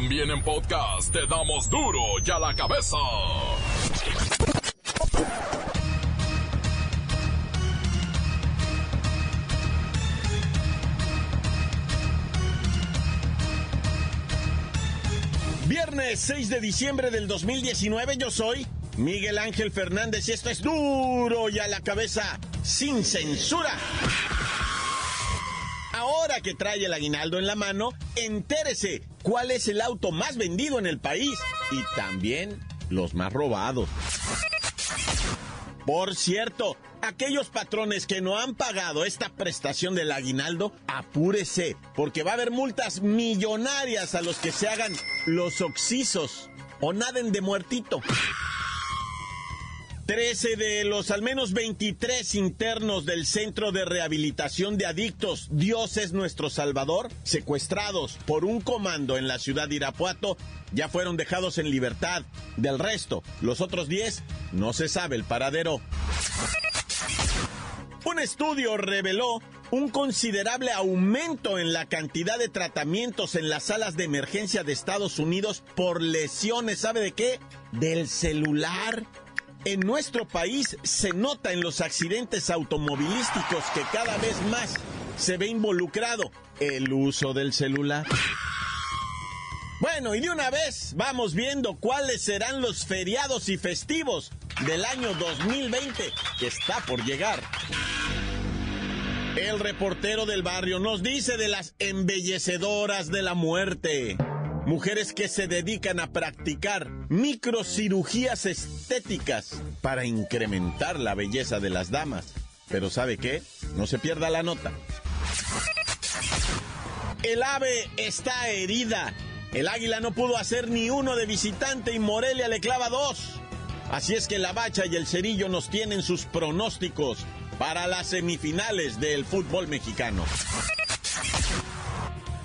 También en podcast te damos duro y a la cabeza. Viernes 6 de diciembre del 2019 yo soy Miguel Ángel Fernández y esto es duro y a la cabeza sin censura. Ahora que trae el aguinaldo en la mano, entérese cuál es el auto más vendido en el país y también los más robados. Por cierto, aquellos patrones que no han pagado esta prestación del aguinaldo, apúrese, porque va a haber multas millonarias a los que se hagan los oxisos o naden de muertito. 13 de los al menos 23 internos del Centro de Rehabilitación de Adictos Dios es nuestro Salvador, secuestrados por un comando en la ciudad de Irapuato, ya fueron dejados en libertad. Del resto, los otros 10, no se sabe el paradero. Un estudio reveló un considerable aumento en la cantidad de tratamientos en las salas de emergencia de Estados Unidos por lesiones, ¿sabe de qué? Del celular. En nuestro país se nota en los accidentes automovilísticos que cada vez más se ve involucrado el uso del celular. Bueno, y de una vez vamos viendo cuáles serán los feriados y festivos del año 2020 que está por llegar. El reportero del barrio nos dice de las embellecedoras de la muerte. Mujeres que se dedican a practicar microcirugías estéticas para incrementar la belleza de las damas. Pero ¿sabe qué? No se pierda la nota. El ave está herida el águila no pudo hacer ni uno de visitante y Morelia le clava dos. Así es que la bacha y el cerillo nos tienen sus pronósticos para las semifinales del fútbol mexicano.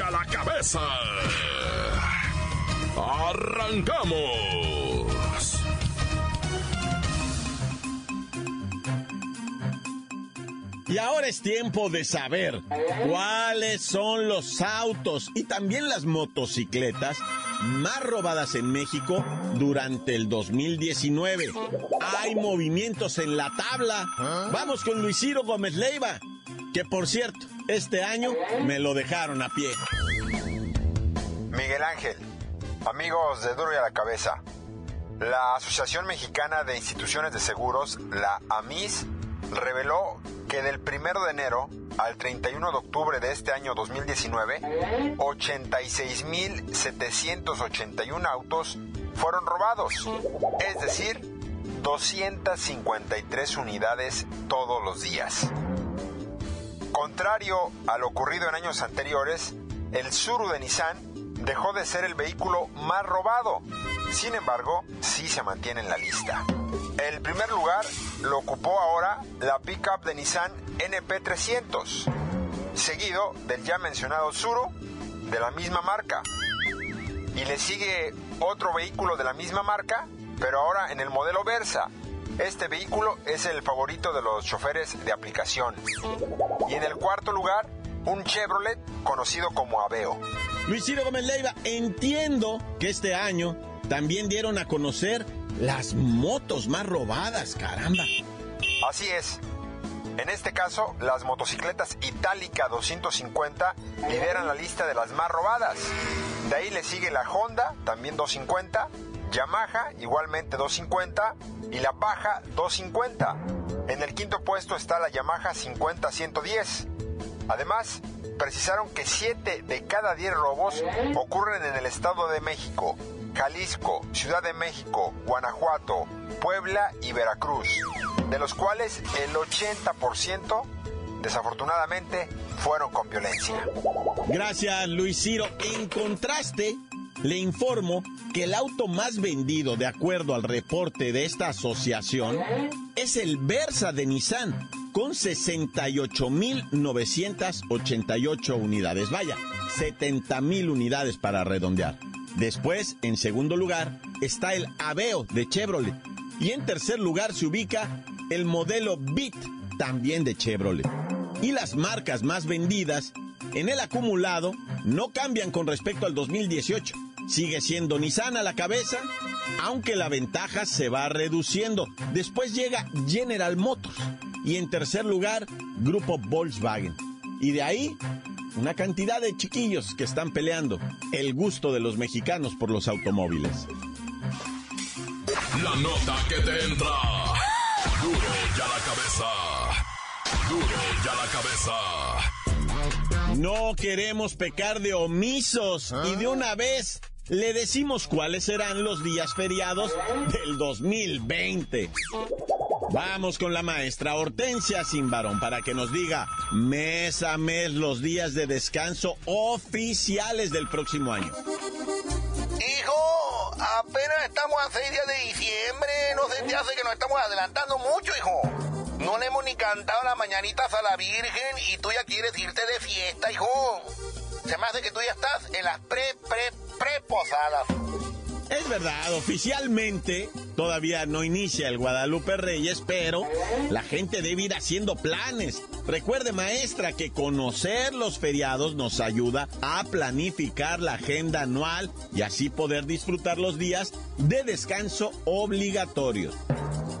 a la cabeza. ¡Arrancamos! Y ahora es tiempo de saber cuáles son los autos y también las motocicletas más robadas en México durante el 2019. Hay movimientos en la tabla. Vamos con Luis Ciro Gómez Leiva, que por cierto, este año me lo dejaron a pie. Miguel Ángel, amigos de Duro a la Cabeza. La Asociación Mexicana de Instituciones de Seguros, la AMIS, reveló que del 1 de enero al 31 de octubre de este año 2019, 86.781 autos fueron robados, es decir, 253 unidades todos los días. Contrario a lo ocurrido en años anteriores, el Suru de Nissan dejó de ser el vehículo más robado. Sin embargo, sí se mantiene en la lista. El primer lugar lo ocupó ahora la pickup de Nissan NP300, seguido del ya mencionado Suru de la misma marca. Y le sigue otro vehículo de la misma marca, pero ahora en el modelo Versa. Este vehículo es el favorito de los choferes de aplicación. Y en el cuarto lugar, un Chevrolet conocido como Aveo. Luis Ciro Gómez Leiva, entiendo que este año también dieron a conocer las motos más robadas, caramba. Así es. En este caso, las motocicletas Itálica 250 lideran la lista de las más robadas. De ahí le sigue la Honda, también 250, Yamaha, igualmente 250, y la Baja 250. En el quinto puesto está la Yamaha 50-110. Además, precisaron que 7 de cada 10 robos ocurren en el Estado de México, Jalisco, Ciudad de México, Guanajuato, Puebla y Veracruz, de los cuales el 80% desafortunadamente fueron con violencia. Gracias Luis Ciro. En contraste, le informo que el auto más vendido, de acuerdo al reporte de esta asociación, es el Versa de Nissan, con 68.988 unidades. Vaya, 70.000 unidades para redondear. Después, en segundo lugar, está el Aveo de Chevrolet. Y en tercer lugar se ubica el modelo Beat, también de Chevrolet. Y las marcas más vendidas en el acumulado no cambian con respecto al 2018. Sigue siendo Nissan a la cabeza, aunque la ventaja se va reduciendo. Después llega General Motors y en tercer lugar, Grupo Volkswagen. Y de ahí, una cantidad de chiquillos que están peleando el gusto de los mexicanos por los automóviles. La nota que te entra. Duro ya la cabeza. Duro ya la cabeza. No queremos pecar de omisos y de una vez le decimos cuáles serán los días feriados del 2020. Vamos con la maestra Hortensia Simbarón para que nos diga mes a mes los días de descanso oficiales del próximo año. Hijo, apenas estamos a 6 días de diciembre. No se te hace que nos estamos adelantando mucho, hijo. No le hemos ni cantado las mañanitas a la Virgen y tú ya quieres irte de fiesta, hijo. Se me hace que tú ya estás en las pre, pre, pre posadas. Es verdad, oficialmente todavía no inicia el Guadalupe Reyes, pero la gente debe ir haciendo planes. Recuerde, maestra, que conocer los feriados nos ayuda a planificar la agenda anual y así poder disfrutar los días de descanso obligatorios.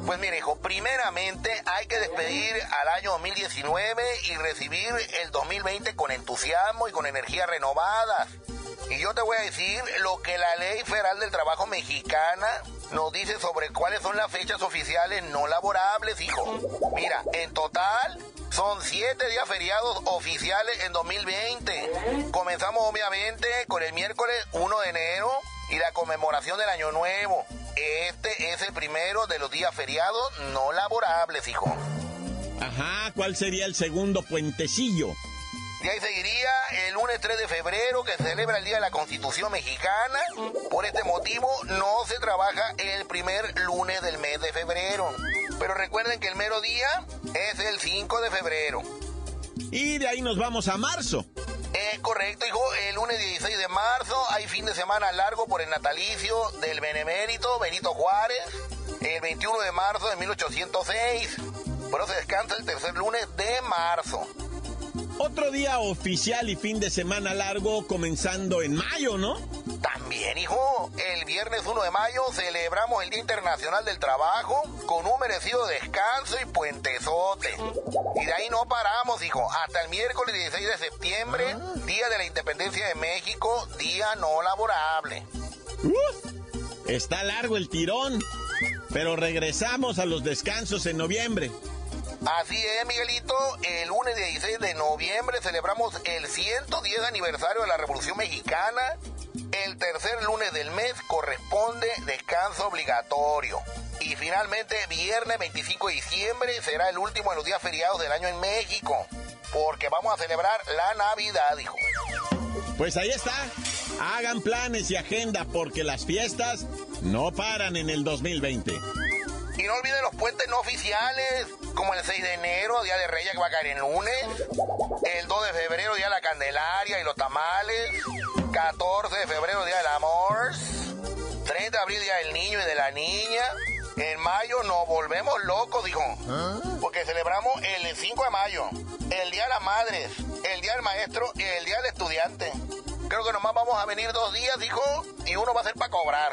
Pues mire, hijo, primeramente hay que despedir al año 2019 y recibir el 2020 con entusiasmo y con energía renovada. Y yo te voy a decir lo que la Ley Federal del Trabajo Mexicana nos dice sobre cuáles son las fechas oficiales no laborables, hijo. Mira, en total son siete días feriados oficiales en 2020. Comenzamos obviamente con el miércoles 1 de enero y la conmemoración del Año Nuevo. Este es el primero de los días feriados no laborables, hijo. Ajá, ¿cuál sería el segundo puentecillo? De ahí seguiría el lunes 3 de febrero que se celebra el Día de la Constitución Mexicana. Por este motivo no se trabaja el primer lunes del mes de febrero. Pero recuerden que el mero día es el 5 de febrero. Y de ahí nos vamos a marzo. Es correcto, hijo. El lunes 16 de marzo hay fin de semana largo por el natalicio del benemérito Benito Juárez. El 21 de marzo de 1806. Pero se descansa el tercer lunes de marzo. Otro día oficial y fin de semana largo comenzando en mayo, ¿no? También, hijo. El viernes 1 de mayo celebramos el Día Internacional del Trabajo con un merecido descanso y puentezote. Y de ahí no paramos, hijo. Hasta el miércoles 16 de septiembre, Día de la Independencia de México, día no laborable. Uf, está largo el tirón. Pero regresamos a los descansos en noviembre. Así es, Miguelito. El lunes 16 de noviembre celebramos el 110 aniversario de la Revolución Mexicana. El tercer lunes del mes corresponde descanso obligatorio. Y finalmente, viernes 25 de diciembre será el último de los días feriados del año en México. Porque vamos a celebrar la Navidad, hijo. Pues ahí está. Hagan planes y agenda porque las fiestas no paran en el 2020. Y no olviden los puentes no oficiales, como el 6 de enero, Día de Reyes que va a caer en lunes. El 2 de febrero, Día de la Candelaria y los tamales. 14 de febrero, Día del Amor. 30 de abril, Día del Niño y de la Niña. En mayo nos volvemos locos, dijo. Porque celebramos el 5 de mayo, el Día de las Madres, el Día del Maestro y el Día del Estudiante. Creo que nomás vamos a venir dos días, dijo, y uno va a ser para cobrar.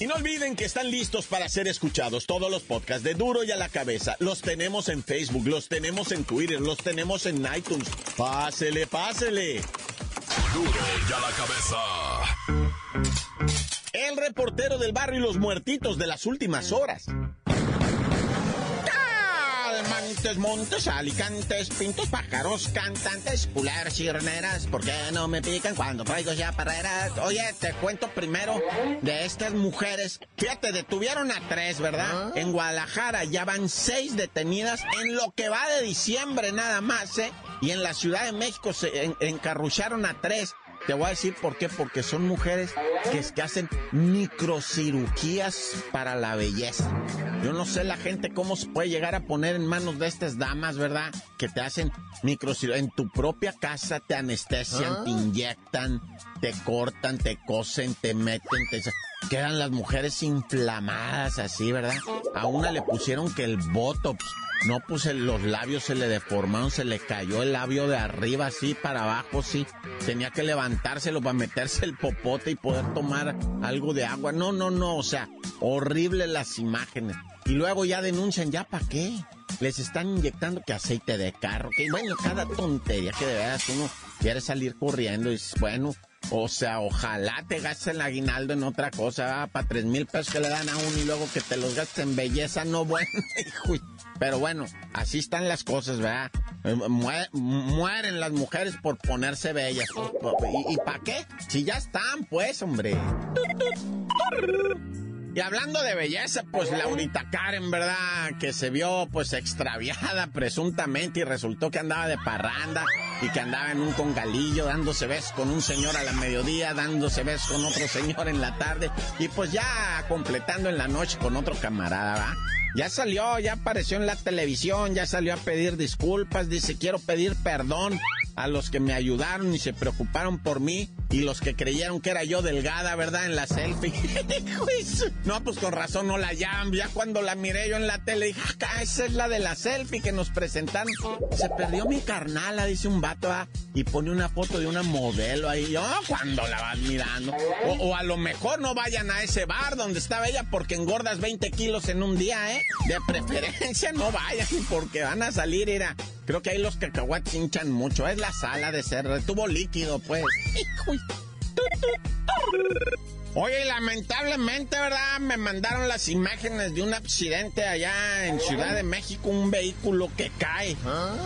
Y no olviden que están listos para ser escuchados todos los podcasts de Duro y a la cabeza. Los tenemos en Facebook, los tenemos en Twitter, los tenemos en iTunes. Pásele, pásele. Duro y a la cabeza. El reportero del barrio y los muertitos de las últimas horas. Montes, montes, alicantes, pintos, pájaros, cantantes, culebras, chirneras, ¿por qué no me pican cuando traigo ya parreras? Oye, te cuento primero de estas mujeres. Fíjate, detuvieron a tres, ¿verdad? En Guadalajara ya van seis detenidas en lo que va de diciembre nada más, ¿eh? Y en la Ciudad de México se encarrucharon a tres. Te voy a decir por qué, porque son mujeres que, que hacen microcirugías para la belleza. Yo no sé la gente cómo se puede llegar a poner en manos de estas damas, ¿verdad? Que te hacen microcirugías. En tu propia casa te anestesian, te inyectan, te cortan, te cosen, te meten, te... Quedan las mujeres inflamadas así, ¿verdad? A una le pusieron que el botox no, pues los labios se le deformaron, se le cayó el labio de arriba así para abajo, sí. Tenía que levantárselo para meterse el popote y poder tomar algo de agua. No, no, no, o sea, horrible las imágenes. Y luego ya denuncian, ¿ya para qué? Les están inyectando que aceite de carro, que bueno, cada tontería que de veras uno quiere salir corriendo y dices, bueno, o sea, ojalá te gastes el aguinaldo en otra cosa, para tres mil pesos que le dan a uno y luego que te los gastes en belleza, no bueno, Pero bueno, así están las cosas, ¿verdad? Eh, mueren las mujeres por ponerse bellas. ¿Y, y para qué? Si ya están, pues, hombre. Y hablando de belleza, pues Laurita Karen, ¿verdad? Que se vio pues extraviada presuntamente y resultó que andaba de parranda y que andaba en un congalillo dándose besos con un señor a la mediodía, dándose besos con otro señor en la tarde y pues ya completando en la noche con otro camarada, ¿va? Ya salió, ya apareció en la televisión, ya salió a pedir disculpas, dice quiero pedir perdón a los que me ayudaron y se preocuparon por mí y los que creyeron que era yo delgada, ¿verdad? En la selfie. no, pues con razón no la llaman. Ya cuando la miré yo en la tele, dije, ah, esa es la de la selfie que nos presentaron. Se perdió mi carnala, dice un vato, ¿ah? y pone una foto de una modelo ahí. Yo, cuando la vas mirando. O, o, a lo mejor no vayan a ese bar donde estaba ella porque engordas 20 kilos en un día, ¿eh? De preferencia no vayan porque van a salir, era Creo que ahí los cacahuates hinchan mucho. Es la sala de ser. Tuvo líquido, pues. Oye, lamentablemente, ¿verdad? Me mandaron las imágenes de un accidente allá en Ciudad de México, un vehículo que cae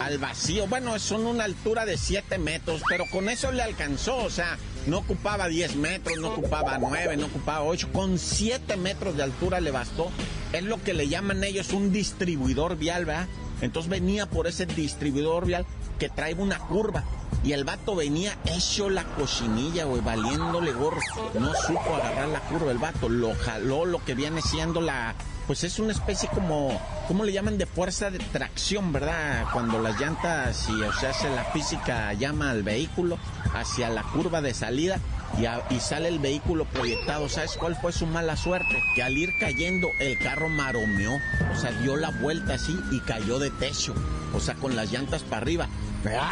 al vacío. Bueno, son una altura de 7 metros, pero con eso le alcanzó, o sea, no ocupaba 10 metros, no ocupaba 9, no ocupaba 8, con 7 metros de altura le bastó. Es lo que le llaman ellos un distribuidor vial, ¿verdad? Entonces venía por ese distribuidor vial que trae una curva. Y el vato venía hecho la cochinilla, güey, valiéndole gorro. No supo agarrar la curva el vato, lo jaló lo que viene siendo la... Pues es una especie como, ¿cómo le llaman? De fuerza de tracción, ¿verdad? Cuando las llantas y, o sea, hace la física llama al vehículo hacia la curva de salida y, sale el vehículo proyectado. ¿Sabes cuál fue su mala suerte? Que al ir cayendo el carro maromeó, o sea, dio la vuelta así y cayó de techo, o sea, con las llantas para arriba. ¡Ah!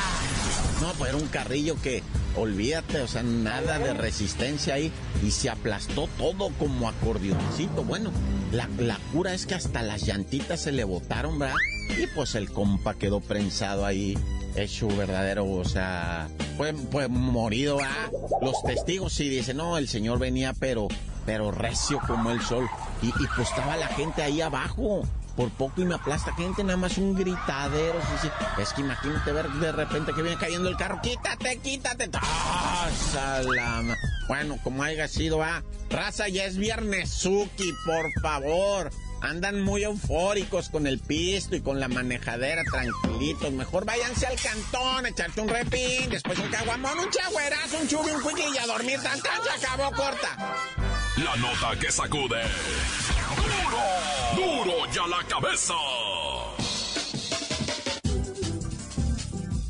No, pues era un carrillo que, olvídate, o sea, nada de resistencia ahí y se aplastó todo como acordeoncito. Bueno, la, la cura es que hasta las llantitas se le botaron, ¿verdad? Y pues el compa quedó prensado ahí hecho verdadero, o sea, fue, morido, ¿ah? Los testigos sí dicen, no, el señor venía, pero, pero recio como el sol. Y, y pues estaba la gente ahí abajo. Por poco y me aplasta gente, nada más un gritadero. Sí, sí. Es que imagínate ver de repente que viene cayendo el carro. ¡Quítate, quítate! ¡Ah, salama! Bueno, como haya sido, ah, raza, ya es viernes, Suki, por favor andan muy eufóricos con el pisto y con la manejadera, tranquilitos. Mejor váyanse al cantón, echarte un repín, después un caguamón, un chagüerazo, un chubi, un cuiqui y a dormir tan tan, se acabó corta. La nota que sacude. ¡Duro! ¡Duro ya la cabeza!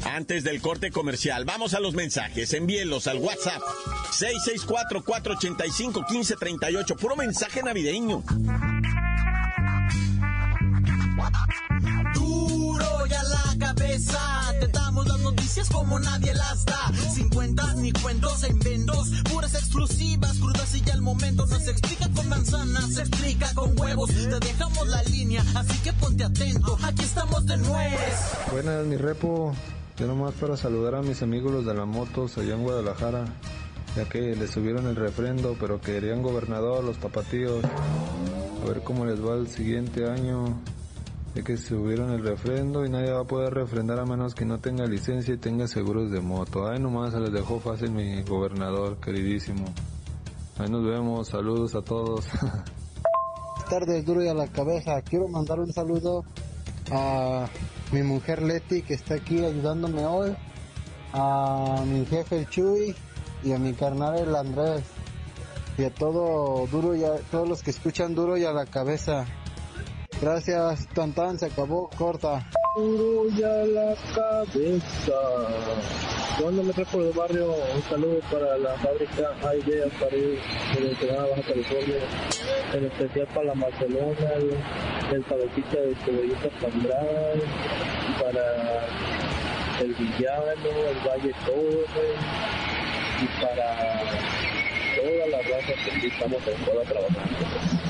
Antes del corte comercial, vamos a los mensajes. Envíenlos al WhatsApp 664-485-1538. Puro mensaje navideño. Noticias como nadie las da. Sin cuentas ni cuentos en vendos, puras exclusivas, crudas y ya el momento. No se explica con manzanas, se explica con huevos. Te dejamos la línea, así que ponte atento, aquí estamos de nuez. Buenas, mi repo. Yo nomás para saludar a mis amigos los de la motos allá en Guadalajara, ya que les subieron el refrendo, pero querían gobernador los tapatíos. A ver cómo les va el siguiente año. Ya que subieron el refrendo y nadie va a poder refrendar a menos que no tenga licencia y tenga seguros de moto. Ahí nomás se les dejó fácil mi gobernador, queridísimo. Ahí nos vemos, saludos a todos. Tardes, duro y a la cabeza. Quiero mandar un saludo a mi mujer Leti que está aquí ayudándome hoy, a mi jefe el Chuy y a mi carnal el Andrés y a todo duro y a todos los que escuchan duro y a la cabeza. Gracias, tan tan, se acabó, corta. Duro y a la cabeza. Cuando me trajo del barrio, un saludo para la fábrica Ideas para ir de Ensenada, Baja California, en especial para la Barcelona, el, cabecita de Cebollita Pandral, para el Villano, el Valle Torre, y para toda la raza que aquí estamos en toda trabajando.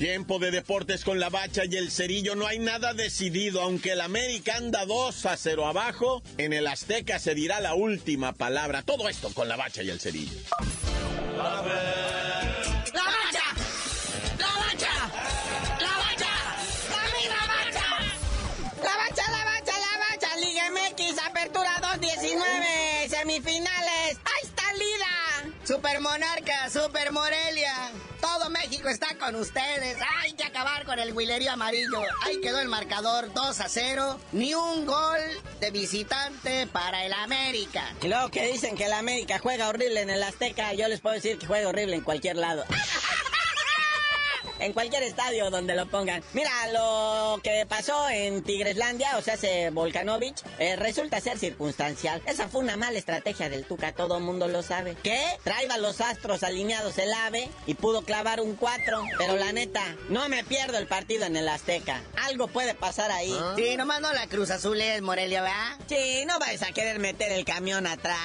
Tiempo de deportes con la bacha y el cerillo. No hay nada decidido. Aunque el América anda 2 a 0 abajo, en el Azteca se dirá la última palabra. Todo esto con la bacha y el cerillo. ¡La bacha! ¡La bacha! ¡La bacha! ¡Dame la bacha! ¡La bacha, la bacha, la bacha! Liga MX, Apertura 219, semifinales. ¡Ahí está Lida! Super Monarca, Super Morelia. México está con ustedes. Hay que acabar con el huilerío amarillo. Ahí quedó el marcador 2 a 0. Ni un gol de visitante para el América. Y luego que dicen que el América juega horrible en el Azteca, yo les puedo decir que juega horrible en cualquier lado. En cualquier estadio donde lo pongan. Mira, lo que pasó en Tigreslandia, o sea, se Volkanovich, eh, resulta ser circunstancial. Esa fue una mala estrategia del Tuca, todo el mundo lo sabe. ¿Qué? Traía los astros alineados el AVE y pudo clavar un 4. Pero la neta, no me pierdo el partido en el Azteca. Algo puede pasar ahí. Sí, nomás no la Cruz Azul es Morelia, ¿verdad? Sí, no vais a querer meter el camión atrás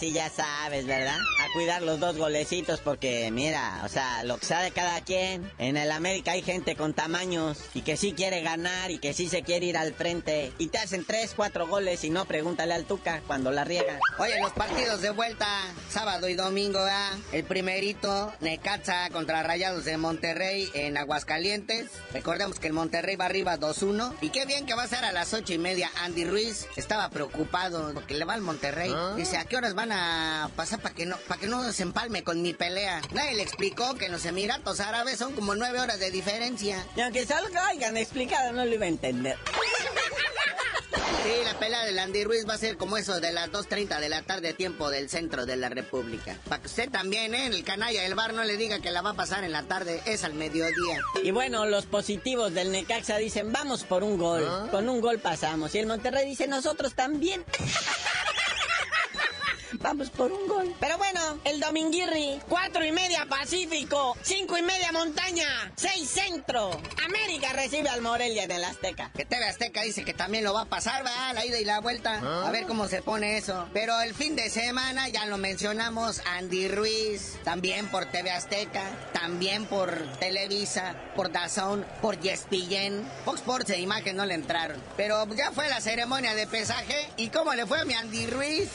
y ya sabes, ¿verdad? A cuidar los dos golecitos porque, mira, o sea, lo que sabe cada quien. En el América hay gente con tamaños y que sí quiere ganar y que sí se quiere ir al frente. Y te hacen tres, cuatro goles y no pregúntale al Tuca cuando la riega. Oye, los partidos de vuelta, sábado y domingo, ¿verdad? El primerito, Necaxa contra Rayados de Monterrey en Aguascalientes. Recordemos que el Monterrey va arriba 2-1. Y qué bien que va a ser a las ocho y media. Andy Ruiz estaba preocupado porque le va al Monterrey. Dice, ¿a qué horas van a pasar para que no para que no se empalme con mi pelea? Nadie le explicó que en los Emiratos Árabes son como nueve horas de diferencia. Y aunque lo hayan explicado, no lo iba a entender. Sí, la pelea del Andy Ruiz va a ser como eso de las 2.30 de la tarde, tiempo del centro de la República. Para que usted también, ¿eh? El canalla del bar no le diga que la va a pasar en la tarde, es al mediodía. Y bueno, los positivos del Necaxa dicen, vamos por un gol. Con un gol pasamos. Y el Monterrey dice, nosotros también. Vamos por un gol. Pero bueno, el Dominguirri, cuatro y media Pacífico, cinco y media Montaña, seis Centro. América recibe al Morelia en el Azteca. Que TV Azteca dice que también lo va a pasar, va, la ida y la vuelta. A ver cómo se pone eso. Pero el fin de semana, ya lo mencionamos, Andy Ruiz, también por TV Azteca, también por Televisa, por DAZN, por ESPN. Fox Sports e Imagen no le entraron. Pero ya fue la ceremonia de pesaje. ¿Y cómo le fue a mi Andy Ruiz?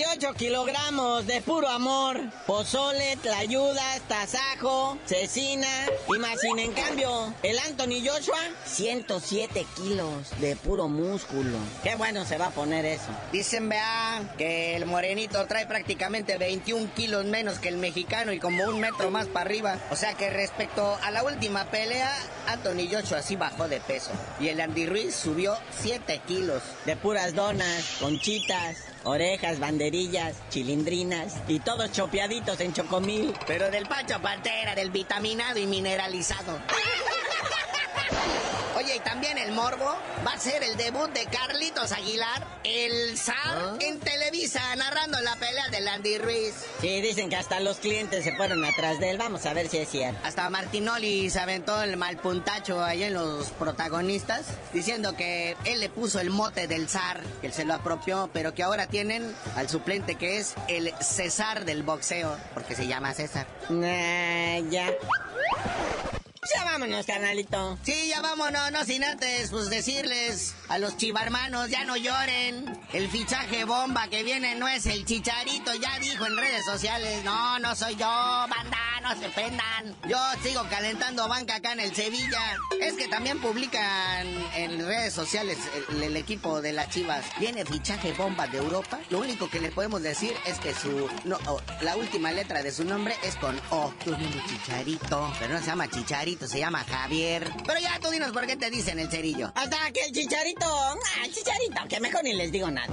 128 kilogramos de puro amor. Pozole, tlayudas, tasajo, cecina y más sin en cambio. El Anthony Joshua, 107 kilos de puro músculo. Qué bueno se va a poner eso. Dicen, vea, que el morenito trae prácticamente 21 kilos menos que el mexicano y como un metro más para arriba. O sea que respecto a la última pelea, Anthony Joshua sí bajó de peso. Y el Andy Ruiz subió 7 kilos. De puras donas, conchitas, orejas, banderillas, chilindrinas y todos chopeaditos en chocomil. Pero del Pancho Pantera, del vitaminado y mineralizado. Oye, y también el morbo va a ser el debut de Carlitos Aguilar, el zar ¿Ah? en Televisa, narrando la pelea de Landy Ruiz. Sí, dicen que hasta los clientes se fueron atrás de él. Vamos a ver si es cierto. Hasta Martinoli se aventó el mal puntacho ahí en los protagonistas, diciendo que él le puso el mote del zar, que él se lo apropió, pero que ahora tienen al suplente que es el César del boxeo, porque se llama César. Nah, ya. Ya vámonos, carnalito. Sí, ya vámonos, no sin antes, pues decirles a los chivarmanos, ya no lloren. El fichaje bomba que viene no es el chicharito, ya dijo en redes sociales. No, no soy yo, banda, no se ofendan. Yo sigo calentando banca acá en el Sevilla. Es que también publican en redes sociales el, el equipo de las chivas. Viene fichaje bomba de Europa. Lo único que le podemos decir es que su. No, oh, la última letra de su nombre es con O. Tú chicharito, pero no se llama chicharito, se llama Javier. Pero ya tú dinos por qué te dicen el cerillo. Hasta que el chicharito. Ah, el chicharito, que mejor ni les digo nada.